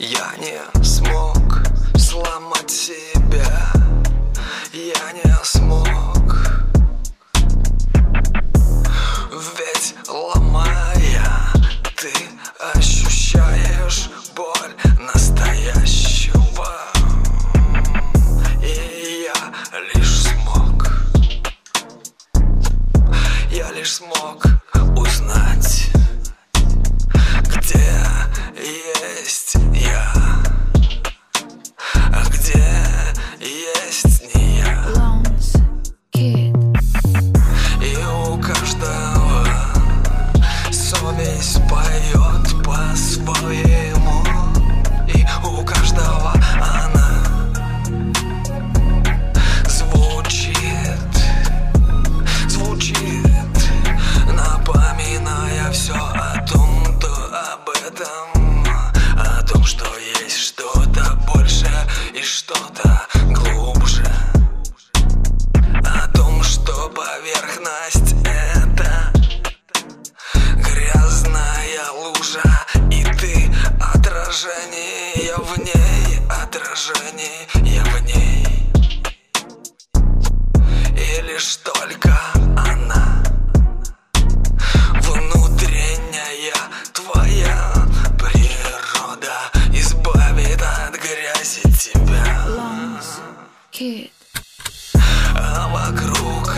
не смог сломать себя. Я не смог. Ведь ломая ты ощущаешь боль настоящего. И я лишь смог. Я лишь смог узнать Где есть я А где есть не я. И у каждого совесть поет по-своему поверхность это грязная лужа И ты отражение в ней, отражение в ней И лишь только она Внутренняя твоя природа Избавит от грязи тебя Kid. а вокруг